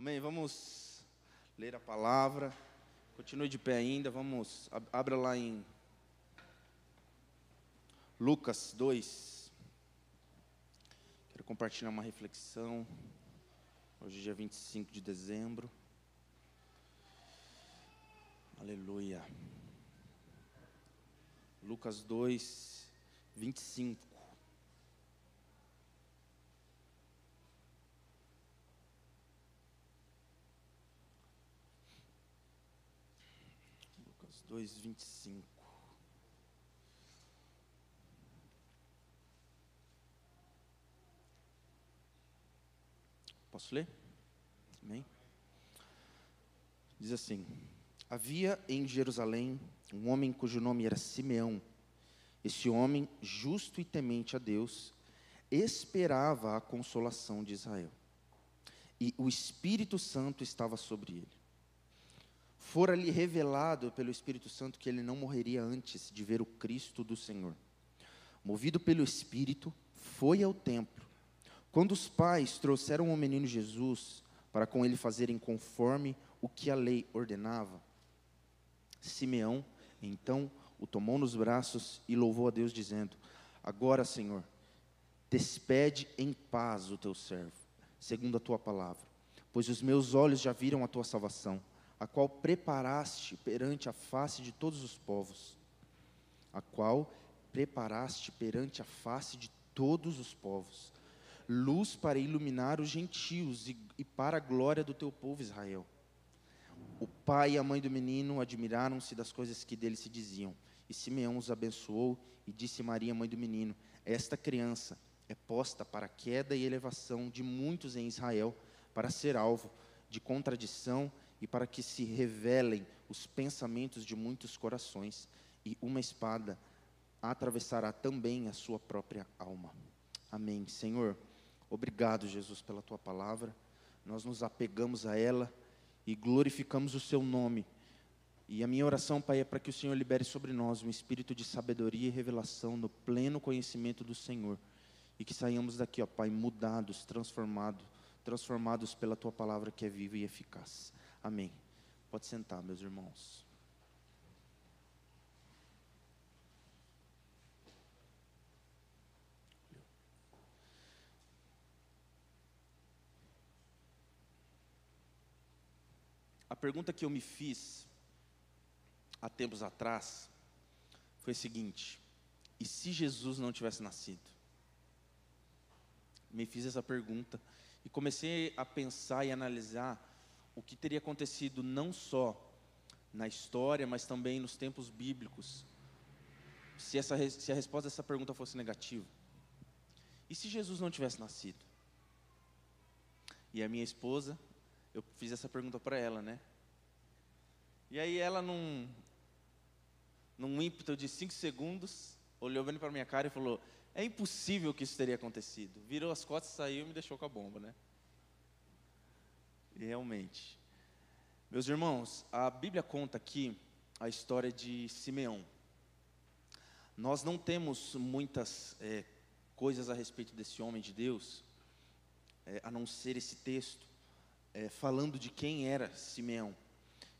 Amém. Vamos ler a palavra. Continue de pé ainda. Vamos, abra lá em Lucas 2. Quero compartilhar uma reflexão. Hoje é dia 25 de dezembro. Aleluia. Lucas 2, 25. Lucas 2, 25. Posso ler? Amém? Diz assim: Havia em Jerusalém um homem cujo nome era Simeão. Esse homem, justo e temente a Deus, esperava a consolação de Israel. E o Espírito Santo estava sobre ele. Fora-lhe revelado pelo Espírito Santo que ele não morreria antes de ver o Cristo do Senhor. Movido pelo Espírito, foi ao templo. Quando os pais trouxeram o menino Jesus para com ele fazerem conforme o que a lei ordenava, Simeão então o tomou nos braços e louvou a Deus, dizendo: Agora, Senhor, despede em paz o teu servo, segundo a tua palavra, pois os meus olhos já viram a tua salvação, a qual preparaste perante a face de todos os povos, a qual preparaste perante a face de todos os povos, luz para iluminar os gentios e, e para a glória do teu povo Israel. O pai e a mãe do menino admiraram-se das coisas que dele se diziam. E Simeão os abençoou e disse Maria, mãe do menino: Esta criança é posta para a queda e elevação de muitos em Israel, para ser alvo de contradição e para que se revelem os pensamentos de muitos corações, e uma espada atravessará também a sua própria alma. Amém. Senhor, obrigado, Jesus, pela tua palavra. Nós nos apegamos a ela e glorificamos o seu nome. E a minha oração, Pai, é para que o Senhor libere sobre nós um espírito de sabedoria e revelação no pleno conhecimento do Senhor. E que saiamos daqui, ó Pai, mudados, transformados, transformados pela tua palavra que é viva e eficaz. Amém. Pode sentar, meus irmãos. A pergunta que eu me fiz há tempos atrás foi a seguinte: e se Jesus não tivesse nascido? Me fiz essa pergunta e comecei a pensar e analisar o que teria acontecido não só na história, mas também nos tempos bíblicos, se, essa, se a resposta dessa pergunta fosse negativa. E se Jesus não tivesse nascido? E a minha esposa eu fiz essa pergunta para ela, né? E aí ela, num, num ímpeto de cinco segundos, olhou bem para minha cara e falou: É impossível que isso teria acontecido. Virou as costas, saiu e me deixou com a bomba, né? Realmente. Meus irmãos, a Bíblia conta aqui a história de Simeão. Nós não temos muitas é, coisas a respeito desse homem de Deus, é, a não ser esse texto é, falando de quem era Simeão.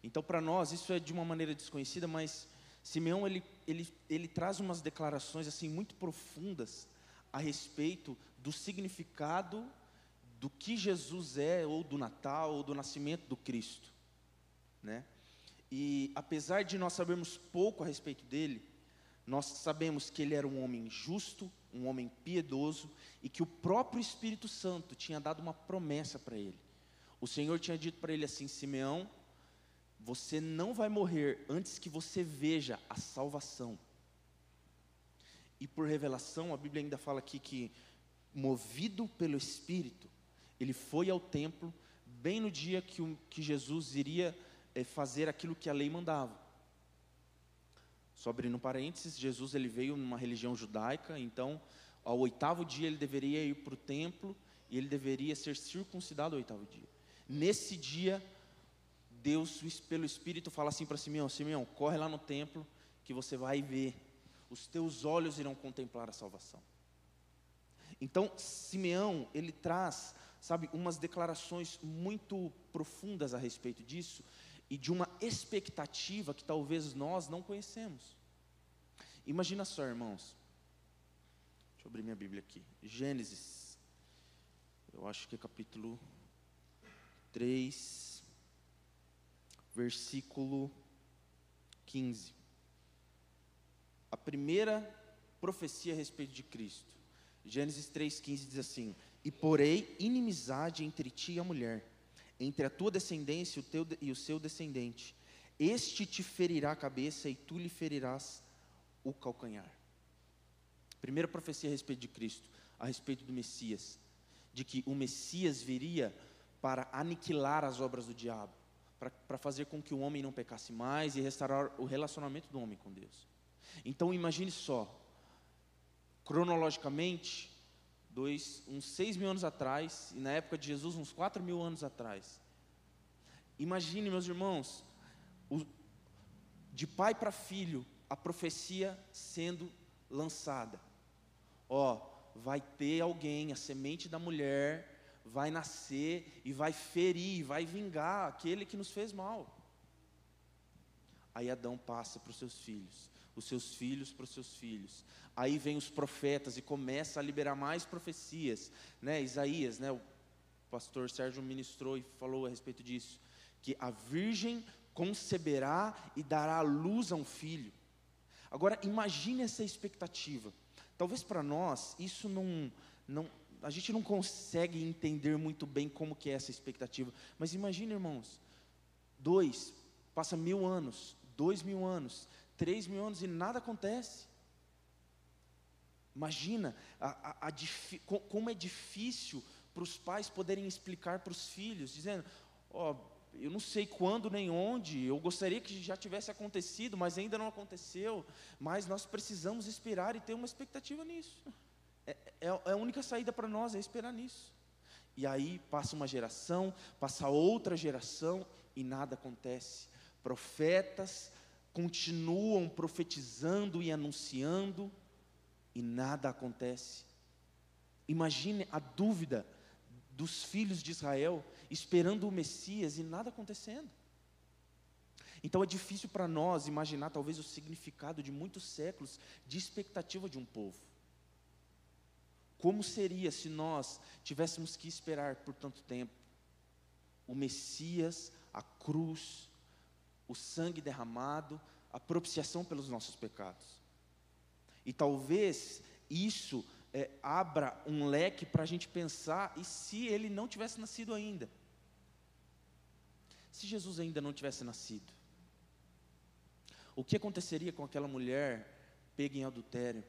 Então, para nós, isso é de uma maneira desconhecida, mas Simeão ele, ele, ele traz umas declarações assim muito profundas a respeito do significado do que Jesus é, ou do Natal, ou do nascimento do Cristo, né? E apesar de nós sabermos pouco a respeito dele, nós sabemos que ele era um homem justo, um homem piedoso e que o próprio Espírito Santo tinha dado uma promessa para ele. O Senhor tinha dito para ele assim: Simeão, você não vai morrer antes que você veja a salvação. E por revelação, a Bíblia ainda fala aqui que, movido pelo Espírito, ele foi ao templo bem no dia que, o, que Jesus iria é, fazer aquilo que a lei mandava. Só abrindo parênteses, Jesus ele veio numa religião judaica, então ao oitavo dia ele deveria ir para o templo e ele deveria ser circuncidado ao oitavo dia. Nesse dia, Deus, pelo Espírito, fala assim para Simeão: Simeão, corre lá no templo que você vai ver, os teus olhos irão contemplar a salvação. Então, Simeão, ele traz sabe, umas declarações muito profundas a respeito disso e de uma expectativa que talvez nós não conhecemos. Imagina só, irmãos. Deixa eu abrir minha Bíblia aqui. Gênesis. Eu acho que é capítulo 3, versículo 15. A primeira profecia a respeito de Cristo. Gênesis 3,15 diz assim: E porei inimizade entre ti e a mulher, entre a tua descendência e o, teu, e o seu descendente. Este te ferirá a cabeça e tu lhe ferirás o calcanhar. Primeira profecia a respeito de Cristo, a respeito do Messias, de que o Messias viria para aniquilar as obras do diabo, para, para fazer com que o homem não pecasse mais e restaurar o relacionamento do homem com Deus. Então imagine só, cronologicamente, dois, uns seis mil anos atrás, e na época de Jesus, uns quatro mil anos atrás. Imagine, meus irmãos, o, de pai para filho, a profecia sendo lançada. Ó, vai ter alguém, a semente da mulher, vai nascer e vai ferir, vai vingar aquele que nos fez mal. Aí Adão passa para os seus filhos os seus filhos para os seus filhos. Aí vem os profetas e começa a liberar mais profecias, né? Isaías, né? O pastor Sérgio ministrou e falou a respeito disso, que a virgem conceberá e dará à luz a um filho. Agora imagine essa expectativa. Talvez para nós isso não, não, a gente não consegue entender muito bem como que é essa expectativa. Mas imagine, irmãos, dois, passa mil anos, dois mil anos, três mil anos e nada acontece. Imagina a, a, a, como é difícil para os pais poderem explicar para os filhos, dizendo: Ó, oh, eu não sei quando nem onde, eu gostaria que já tivesse acontecido, mas ainda não aconteceu. Mas nós precisamos esperar e ter uma expectativa nisso. É, é, é a única saída para nós, é esperar nisso. E aí passa uma geração, passa outra geração e nada acontece. Profetas continuam profetizando e anunciando e nada acontece. Imagine a dúvida dos filhos de Israel esperando o Messias e nada acontecendo. Então é difícil para nós imaginar talvez o significado de muitos séculos de expectativa de um povo. Como seria se nós tivéssemos que esperar por tanto tempo o Messias, a cruz, o sangue derramado, a propiciação pelos nossos pecados. E talvez isso é, abra um leque para a gente pensar, e se ele não tivesse nascido ainda? Se Jesus ainda não tivesse nascido, o que aconteceria com aquela mulher pega em adultério?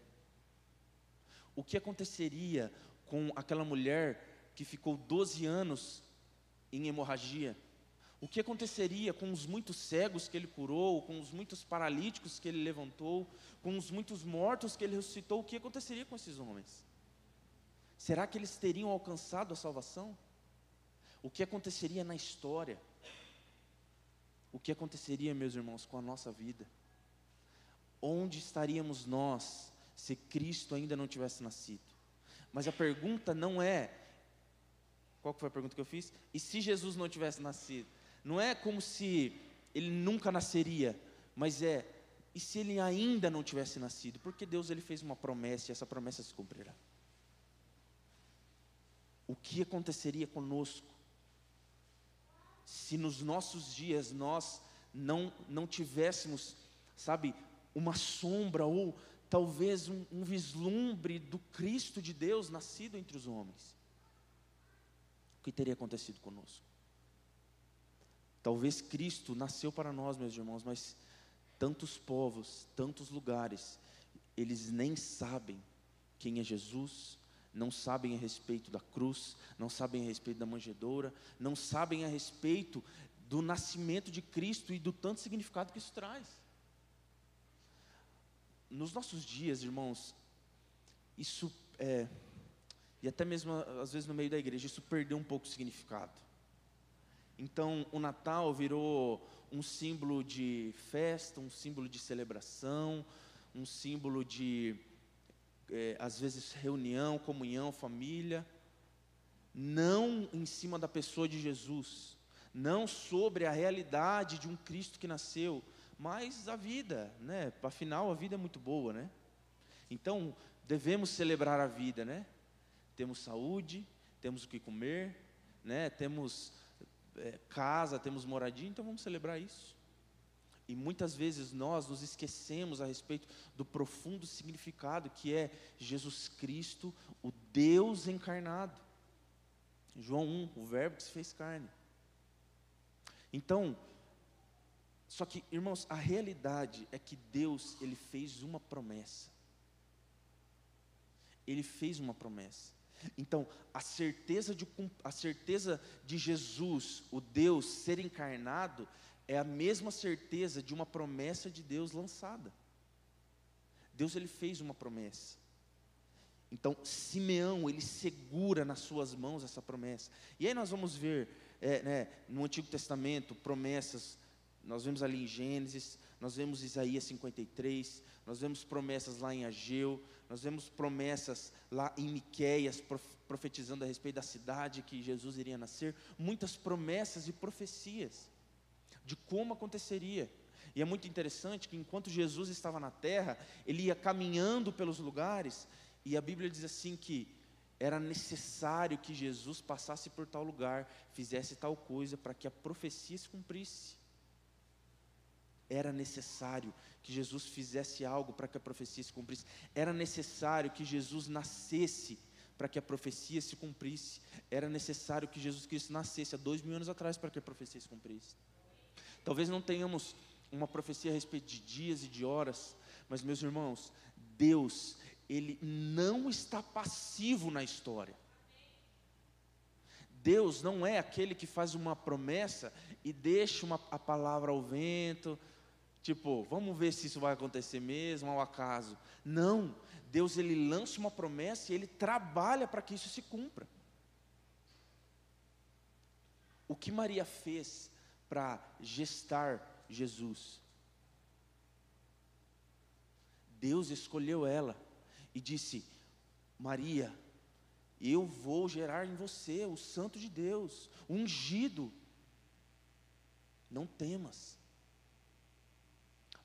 O que aconteceria com aquela mulher que ficou 12 anos em hemorragia? O que aconteceria com os muitos cegos que ele curou, com os muitos paralíticos que ele levantou, com os muitos mortos que ele ressuscitou? O que aconteceria com esses homens? Será que eles teriam alcançado a salvação? O que aconteceria na história? O que aconteceria, meus irmãos, com a nossa vida? Onde estaríamos nós se Cristo ainda não tivesse nascido? Mas a pergunta não é qual foi a pergunta que eu fiz? E se Jesus não tivesse nascido? Não é como se ele nunca nasceria, mas é e se ele ainda não tivesse nascido? Porque Deus ele fez uma promessa e essa promessa se cumprirá. O que aconteceria conosco se nos nossos dias nós não não tivéssemos, sabe, uma sombra ou talvez um, um vislumbre do Cristo de Deus nascido entre os homens? O que teria acontecido conosco? Talvez Cristo nasceu para nós, meus irmãos, mas tantos povos, tantos lugares, eles nem sabem quem é Jesus, não sabem a respeito da cruz, não sabem a respeito da manjedoura, não sabem a respeito do nascimento de Cristo e do tanto significado que isso traz. Nos nossos dias, irmãos, isso é, e até mesmo às vezes no meio da igreja, isso perdeu um pouco o significado. Então, o Natal virou um símbolo de festa, um símbolo de celebração, um símbolo de, é, às vezes, reunião, comunhão, família. não em cima da pessoa de Jesus, não sobre a realidade de um Cristo que nasceu, mas a vida, né? Afinal, a vida é muito boa, né? Então, devemos celebrar a vida, né? Temos saúde, temos o que comer, né? Temos é, casa, temos moradia, então vamos celebrar isso. E muitas vezes nós nos esquecemos a respeito do profundo significado que é Jesus Cristo, o Deus encarnado. João 1, o Verbo que se fez carne. Então, só que, irmãos, a realidade é que Deus, Ele fez uma promessa. Ele fez uma promessa. Então, a certeza de, a certeza de Jesus, o Deus, ser encarnado, é a mesma certeza de uma promessa de Deus lançada. Deus ele fez uma promessa. Então, Simeão, ele segura nas suas mãos essa promessa. E aí nós vamos ver, é, né, no Antigo Testamento, promessas. Nós vemos ali em Gênesis, nós vemos Isaías 53, nós vemos promessas lá em Ageu, nós vemos promessas lá em Miqueias, profetizando a respeito da cidade que Jesus iria nascer. Muitas promessas e profecias de como aconteceria. E é muito interessante que enquanto Jesus estava na terra, ele ia caminhando pelos lugares, e a Bíblia diz assim que era necessário que Jesus passasse por tal lugar, fizesse tal coisa para que a profecia se cumprisse. Era necessário que Jesus fizesse algo para que a profecia se cumprisse. Era necessário que Jesus nascesse para que a profecia se cumprisse. Era necessário que Jesus Cristo nascesse há dois mil anos atrás para que a profecia se cumprisse. Talvez não tenhamos uma profecia a respeito de dias e de horas, mas meus irmãos, Deus, Ele não está passivo na história. Deus não é aquele que faz uma promessa e deixa uma, a palavra ao vento, tipo, vamos ver se isso vai acontecer mesmo, ao acaso. Não, Deus ele lança uma promessa e ele trabalha para que isso se cumpra. O que Maria fez para gestar Jesus. Deus escolheu ela e disse: Maria, eu vou gerar em você o Santo de Deus, ungido. Não temas,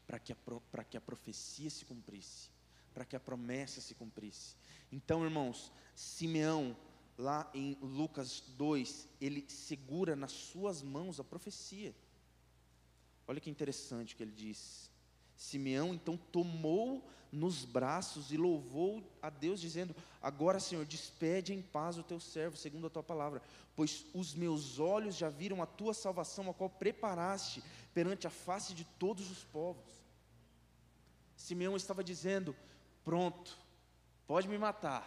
para que, a, que a profecia se cumprisse, para que a promessa se cumprisse. Então, irmãos, Simeão lá em Lucas 2, ele segura nas suas mãos a profecia. Olha que interessante o que ele diz. Simeão então tomou nos braços e louvou a Deus, dizendo: Agora, Senhor, despede em paz o teu servo, segundo a tua palavra, pois os meus olhos já viram a tua salvação, a qual preparaste perante a face de todos os povos. Simeão estava dizendo: Pronto, pode me matar,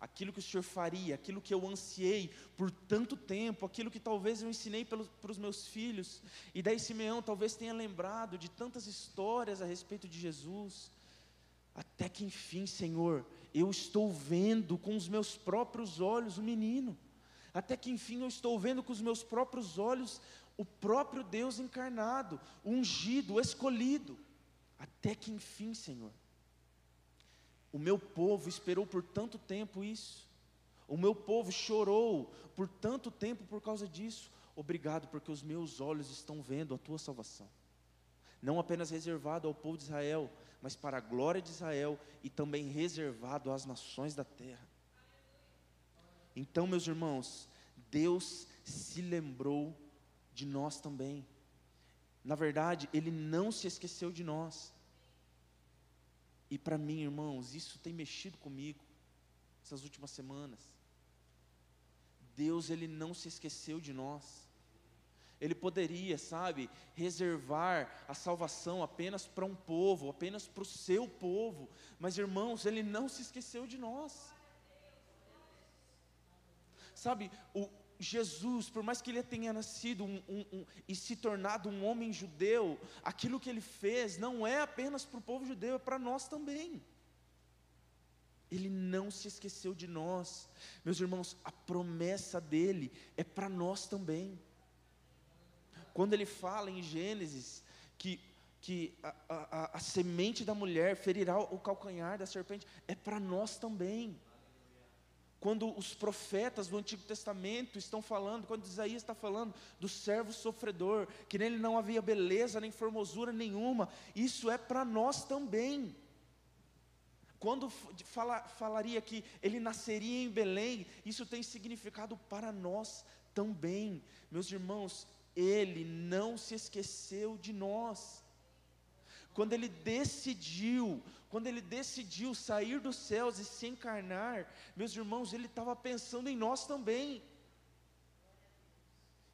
aquilo que o Senhor faria, aquilo que eu ansiei por tanto tempo, aquilo que talvez eu ensinei para os meus filhos. E daí Simeão talvez tenha lembrado de tantas histórias a respeito de Jesus. Até que enfim, Senhor, eu estou vendo com os meus próprios olhos o menino. Até que enfim eu estou vendo com os meus próprios olhos o próprio Deus encarnado, ungido, escolhido. Até que enfim, Senhor. O meu povo esperou por tanto tempo isso. O meu povo chorou por tanto tempo por causa disso. Obrigado, porque os meus olhos estão vendo a tua salvação. Não apenas reservado ao povo de Israel, mas para a glória de Israel e também reservado às nações da terra. Então, meus irmãos, Deus se lembrou de nós também. Na verdade, Ele não se esqueceu de nós. E para mim, irmãos, isso tem mexido comigo essas últimas semanas. Deus, Ele não se esqueceu de nós. Ele poderia, sabe, reservar a salvação apenas para um povo, apenas para o seu povo. Mas, irmãos, Ele não se esqueceu de nós. Sabe, o, Jesus, por mais que ele tenha nascido um, um, um, e se tornado um homem judeu, aquilo que ele fez não é apenas para o povo judeu, é para nós também. Ele não se esqueceu de nós, meus irmãos, a promessa dele é para nós também. Quando ele fala em Gênesis que, que a, a, a semente da mulher ferirá o calcanhar da serpente, é para nós também. Quando os profetas do Antigo Testamento estão falando, quando Isaías está falando do servo sofredor, que nele não havia beleza nem formosura nenhuma, isso é para nós também. Quando fala, falaria que ele nasceria em Belém, isso tem significado para nós também. Meus irmãos, ele não se esqueceu de nós. Quando ele decidiu, quando ele decidiu sair dos céus e se encarnar, meus irmãos, ele estava pensando em nós também.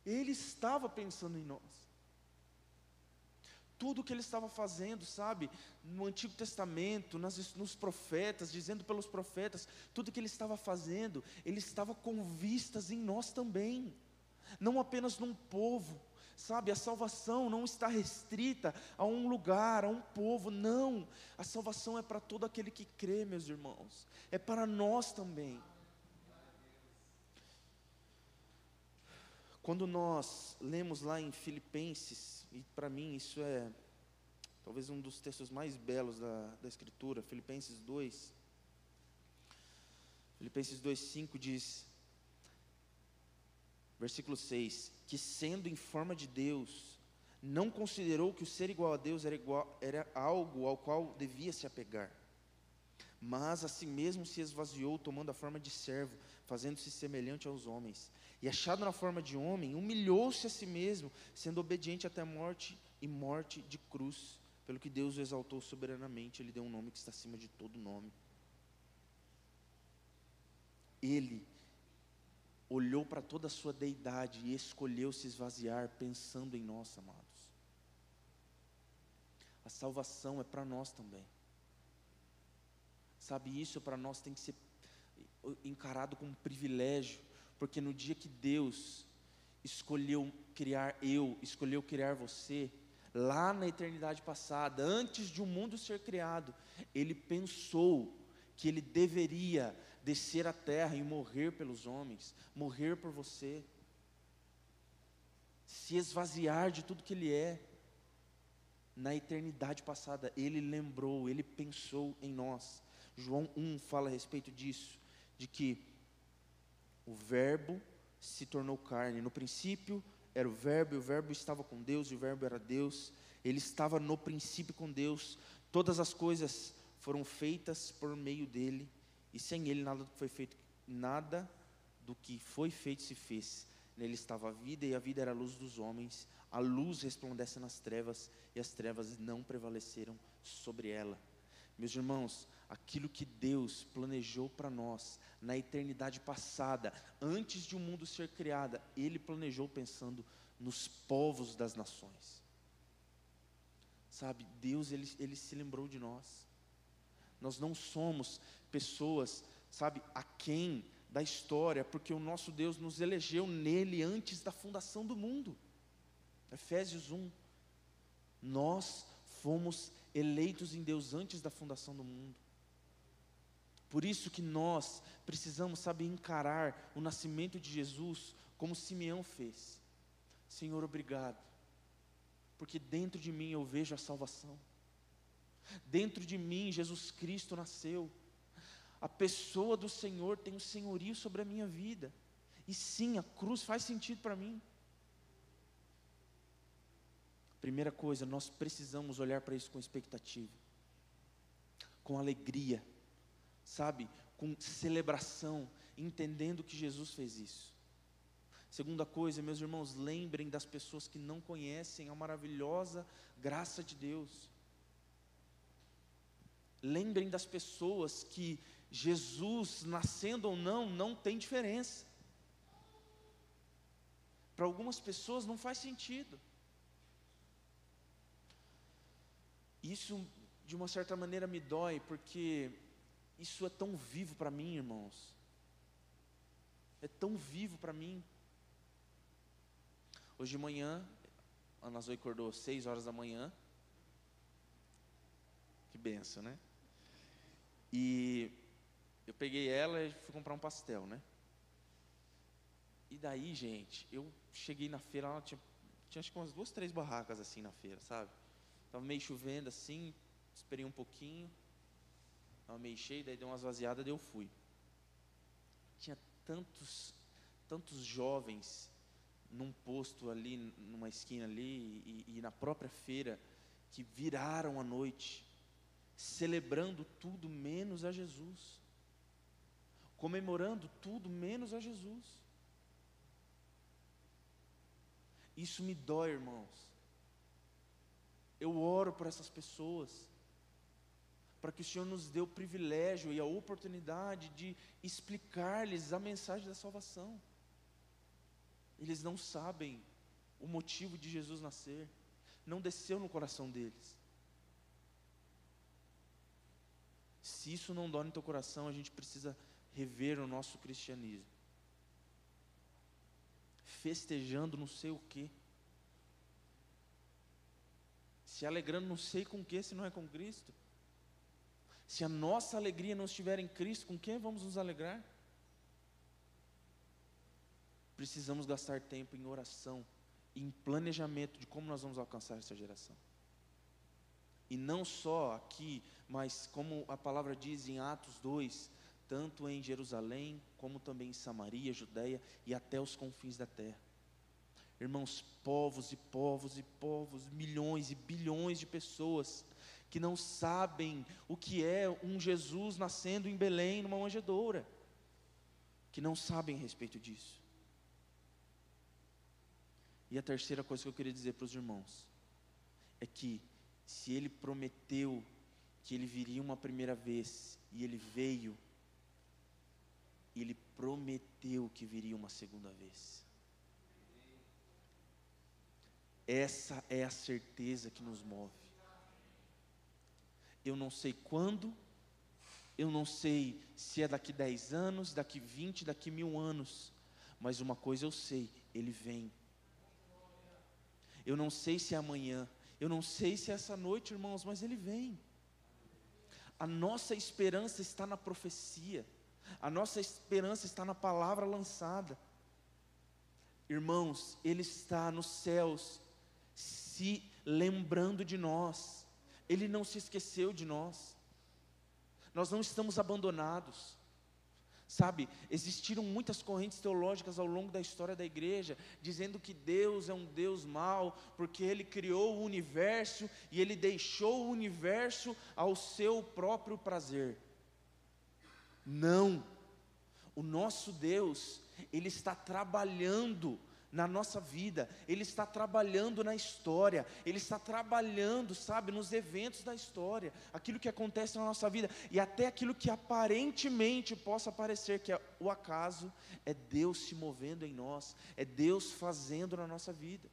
Ele estava pensando em nós tudo o que ele estava fazendo, sabe, no Antigo Testamento, nas, nos profetas, dizendo pelos profetas, tudo que ele estava fazendo, ele estava com vistas em nós também, não apenas num povo, sabe, a salvação não está restrita a um lugar, a um povo, não, a salvação é para todo aquele que crê, meus irmãos, é para nós também. Quando nós lemos lá em Filipenses, e para mim isso é talvez um dos textos mais belos da, da Escritura, Filipenses 2. Filipenses 2,5 diz, versículo 6: Que sendo em forma de Deus, não considerou que o ser igual a Deus era, igual, era algo ao qual devia se apegar, mas a si mesmo se esvaziou, tomando a forma de servo, fazendo-se semelhante aos homens e achado na forma de homem, humilhou-se a si mesmo, sendo obediente até a morte e morte de cruz. Pelo que Deus o exaltou soberanamente, ele deu um nome que está acima de todo nome. Ele olhou para toda a sua deidade e escolheu se esvaziar, pensando em nós, amados. A salvação é para nós também. Sabe, isso para nós tem que ser encarado como um privilégio porque no dia que Deus escolheu criar eu, escolheu criar você, lá na eternidade passada, antes de o um mundo ser criado, Ele pensou que Ele deveria descer à terra e morrer pelos homens, morrer por você, se esvaziar de tudo que Ele é. Na eternidade passada, Ele lembrou, Ele pensou em nós. João 1 fala a respeito disso, de que o Verbo se tornou carne. No princípio era o Verbo, e o Verbo estava com Deus, e o Verbo era Deus. Ele estava no princípio com Deus. Todas as coisas foram feitas por meio dele, e sem ele nada foi feito, nada do que foi feito se fez. Nele estava a vida, e a vida era a luz dos homens. A luz resplandece nas trevas, e as trevas não prevaleceram sobre ela. Meus irmãos, aquilo que Deus planejou para nós na eternidade passada, antes de o mundo ser criado, Ele planejou pensando nos povos das nações. Sabe, Deus, Ele, Ele se lembrou de nós. Nós não somos pessoas, sabe, a quem da história, porque o nosso Deus nos elegeu nele antes da fundação do mundo. Efésios 1. Nós fomos eleitos em Deus antes da fundação do mundo. Por isso que nós precisamos saber encarar o nascimento de Jesus como Simeão fez. Senhor, obrigado, porque dentro de mim eu vejo a salvação. Dentro de mim Jesus Cristo nasceu. A pessoa do Senhor tem o um senhorio sobre a minha vida. E sim, a cruz faz sentido para mim. Primeira coisa, nós precisamos olhar para isso com expectativa, com alegria sabe, com celebração, entendendo que Jesus fez isso. Segunda coisa, meus irmãos, lembrem das pessoas que não conhecem a maravilhosa graça de Deus. Lembrem das pessoas que Jesus, nascendo ou não, não tem diferença. Para algumas pessoas não faz sentido. Isso, de uma certa maneira, me dói, porque isso é tão vivo para mim, irmãos. É tão vivo para mim. Hoje de manhã, a Ana acordou seis horas da manhã. Que benção, né? E eu peguei ela e fui comprar um pastel, né? E daí, gente, eu cheguei na feira, ela tinha, tinha acho que umas duas, três barracas assim na feira, sabe? Tava meio chovendo assim, esperei um pouquinho. Estava meio cheio, daí deu umas vaziadas, daí eu fui. Tinha tantos, tantos jovens num posto ali, numa esquina ali, e, e na própria feira, que viraram a noite, celebrando tudo menos a Jesus, comemorando tudo menos a Jesus. Isso me dói, irmãos. Eu oro por essas pessoas, para que o Senhor nos dê o privilégio e a oportunidade de explicar-lhes a mensagem da salvação. Eles não sabem o motivo de Jesus nascer, não desceu no coração deles. Se isso não dói no teu coração, a gente precisa rever o nosso cristianismo. Festejando não sei o quê. Se alegrando não sei com o que, se não é com Cristo. Se a nossa alegria não estiver em Cristo, com quem vamos nos alegrar? Precisamos gastar tempo em oração, em planejamento de como nós vamos alcançar essa geração. E não só aqui, mas como a palavra diz em Atos 2, tanto em Jerusalém, como também em Samaria, Judéia e até os confins da terra. Irmãos, povos e povos e povos, milhões e bilhões de pessoas que não sabem o que é um Jesus nascendo em Belém, numa manjedoura, que não sabem a respeito disso. E a terceira coisa que eu queria dizer para os irmãos é que se ele prometeu que ele viria uma primeira vez e ele veio, ele prometeu que viria uma segunda vez. Essa é a certeza que nos move. Eu não sei quando, eu não sei se é daqui 10 anos, daqui 20, daqui mil anos, mas uma coisa eu sei: Ele vem. Eu não sei se é amanhã, eu não sei se é essa noite, irmãos, mas Ele vem. A nossa esperança está na profecia, a nossa esperança está na palavra lançada. Irmãos, Ele está nos céus, se lembrando de nós. Ele não se esqueceu de nós. Nós não estamos abandonados. Sabe, existiram muitas correntes teológicas ao longo da história da igreja, dizendo que Deus é um Deus mau, porque Ele criou o universo e Ele deixou o universo ao seu próprio prazer. Não, o nosso Deus, Ele está trabalhando na nossa vida, Ele está trabalhando na história, Ele está trabalhando, sabe, nos eventos da história, aquilo que acontece na nossa vida, e até aquilo que aparentemente possa parecer que é o acaso, é Deus se movendo em nós, é Deus fazendo na nossa vida.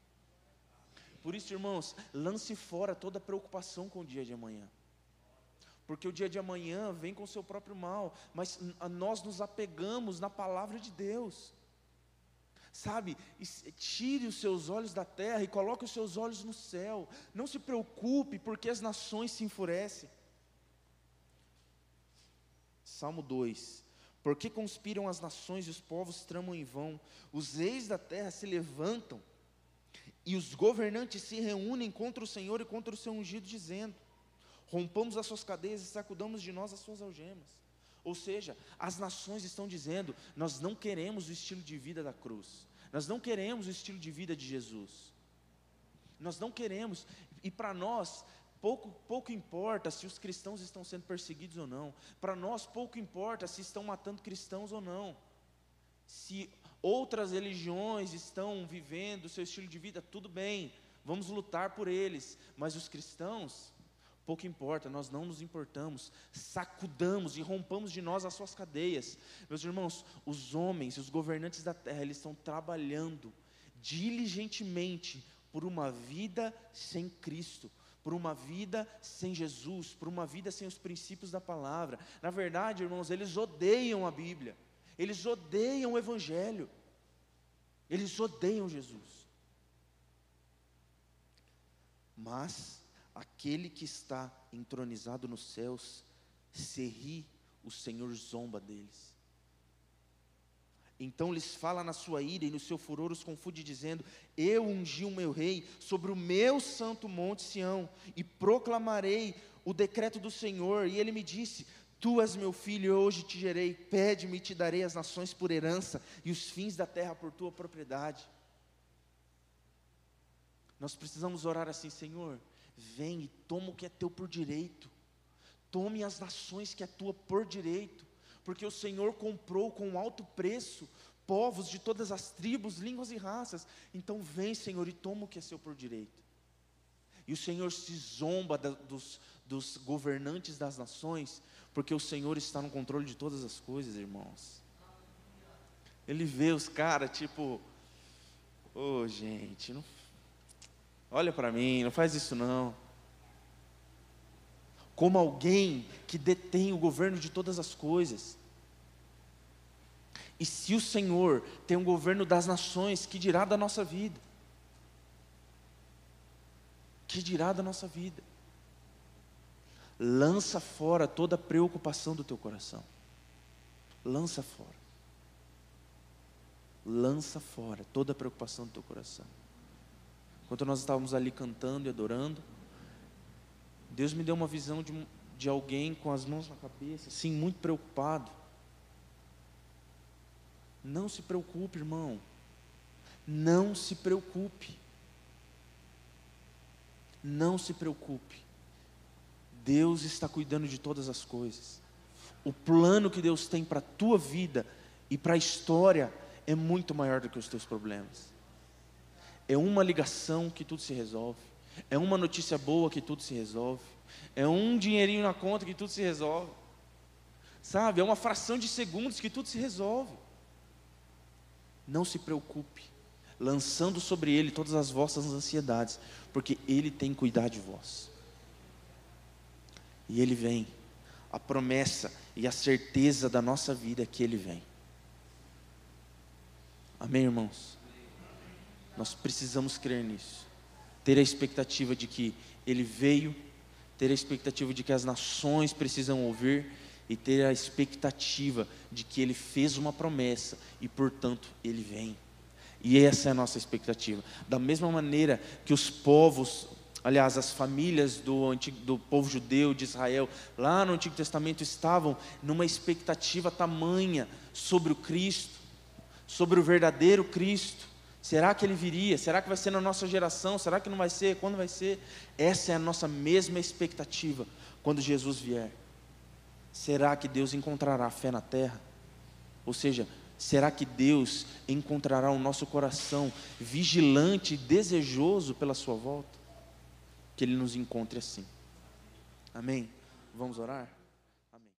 Por isso, irmãos, lance fora toda preocupação com o dia de amanhã. Porque o dia de amanhã vem com o seu próprio mal, mas nós nos apegamos na palavra de Deus. Sabe, tire os seus olhos da terra e coloque os seus olhos no céu. Não se preocupe, porque as nações se enfurecem. Salmo 2: Porque conspiram as nações e os povos tramam em vão, os reis da terra se levantam, e os governantes se reúnem contra o Senhor e contra o seu ungido, dizendo: Rompamos as suas cadeias e sacudamos de nós as suas algemas. Ou seja, as nações estão dizendo: nós não queremos o estilo de vida da cruz, nós não queremos o estilo de vida de Jesus, nós não queremos, e para nós, pouco, pouco importa se os cristãos estão sendo perseguidos ou não, para nós, pouco importa se estão matando cristãos ou não, se outras religiões estão vivendo o seu estilo de vida, tudo bem, vamos lutar por eles, mas os cristãos, pouco importa, nós não nos importamos, sacudamos e rompamos de nós as suas cadeias. Meus irmãos, os homens, os governantes da terra, eles estão trabalhando diligentemente por uma vida sem Cristo, por uma vida sem Jesus, por uma vida sem os princípios da palavra. Na verdade, irmãos, eles odeiam a Bíblia, eles odeiam o Evangelho, eles odeiam Jesus. Mas aquele que está entronizado nos céus se ri, o Senhor zomba deles. Então lhes fala na sua ira e no seu furor os confunde, dizendo: Eu ungi o meu rei sobre o meu santo monte Sião, e proclamarei o decreto do Senhor. E ele me disse: Tu és meu filho, hoje te gerei. Pede-me e te darei as nações por herança e os fins da terra por tua propriedade. Nós precisamos orar assim, Senhor, vem e toma o que é teu por direito. Tome as nações que é tua por direito, porque o Senhor comprou com alto preço povos de todas as tribos, línguas e raças. Então vem, Senhor, e toma o que é seu por direito. E o Senhor se zomba da, dos, dos governantes das nações, porque o Senhor está no controle de todas as coisas, irmãos. Ele vê os caras, tipo, ô oh, gente, não, olha para mim, não faz isso não. Como alguém que detém o governo de todas as coisas. E se o Senhor tem um governo das nações, que dirá da nossa vida? Que dirá da nossa vida? lança fora toda preocupação do teu coração. Lança fora. Lança fora toda preocupação do teu coração. Enquanto nós estávamos ali cantando e adorando, Deus me deu uma visão de, de alguém com as mãos na cabeça, assim, muito preocupado. Não se preocupe, irmão. Não se preocupe. Não se preocupe. Deus está cuidando de todas as coisas. O plano que Deus tem para a tua vida e para a história é muito maior do que os teus problemas. É uma ligação que tudo se resolve. É uma notícia boa que tudo se resolve. É um dinheirinho na conta que tudo se resolve. Sabe? É uma fração de segundos que tudo se resolve. Não se preocupe, lançando sobre Ele todas as vossas ansiedades, porque Ele tem cuidado de vós. E Ele vem. A promessa e a certeza da nossa vida é que Ele vem. Amém, irmãos? Nós precisamos crer nisso. Ter a expectativa de que Ele veio, ter a expectativa de que as nações precisam ouvir e ter a expectativa de que Ele fez uma promessa e, portanto, Ele vem. E essa é a nossa expectativa. Da mesma maneira que os povos aliás, as famílias do, antigo, do povo judeu de Israel, lá no Antigo Testamento, estavam numa expectativa tamanha sobre o Cristo, sobre o verdadeiro Cristo. Será que ele viria? Será que vai ser na nossa geração? Será que não vai ser? Quando vai ser? Essa é a nossa mesma expectativa quando Jesus vier. Será que Deus encontrará fé na terra? Ou seja, será que Deus encontrará o nosso coração vigilante e desejoso pela sua volta? que Ele nos encontre assim. Amém? Vamos orar?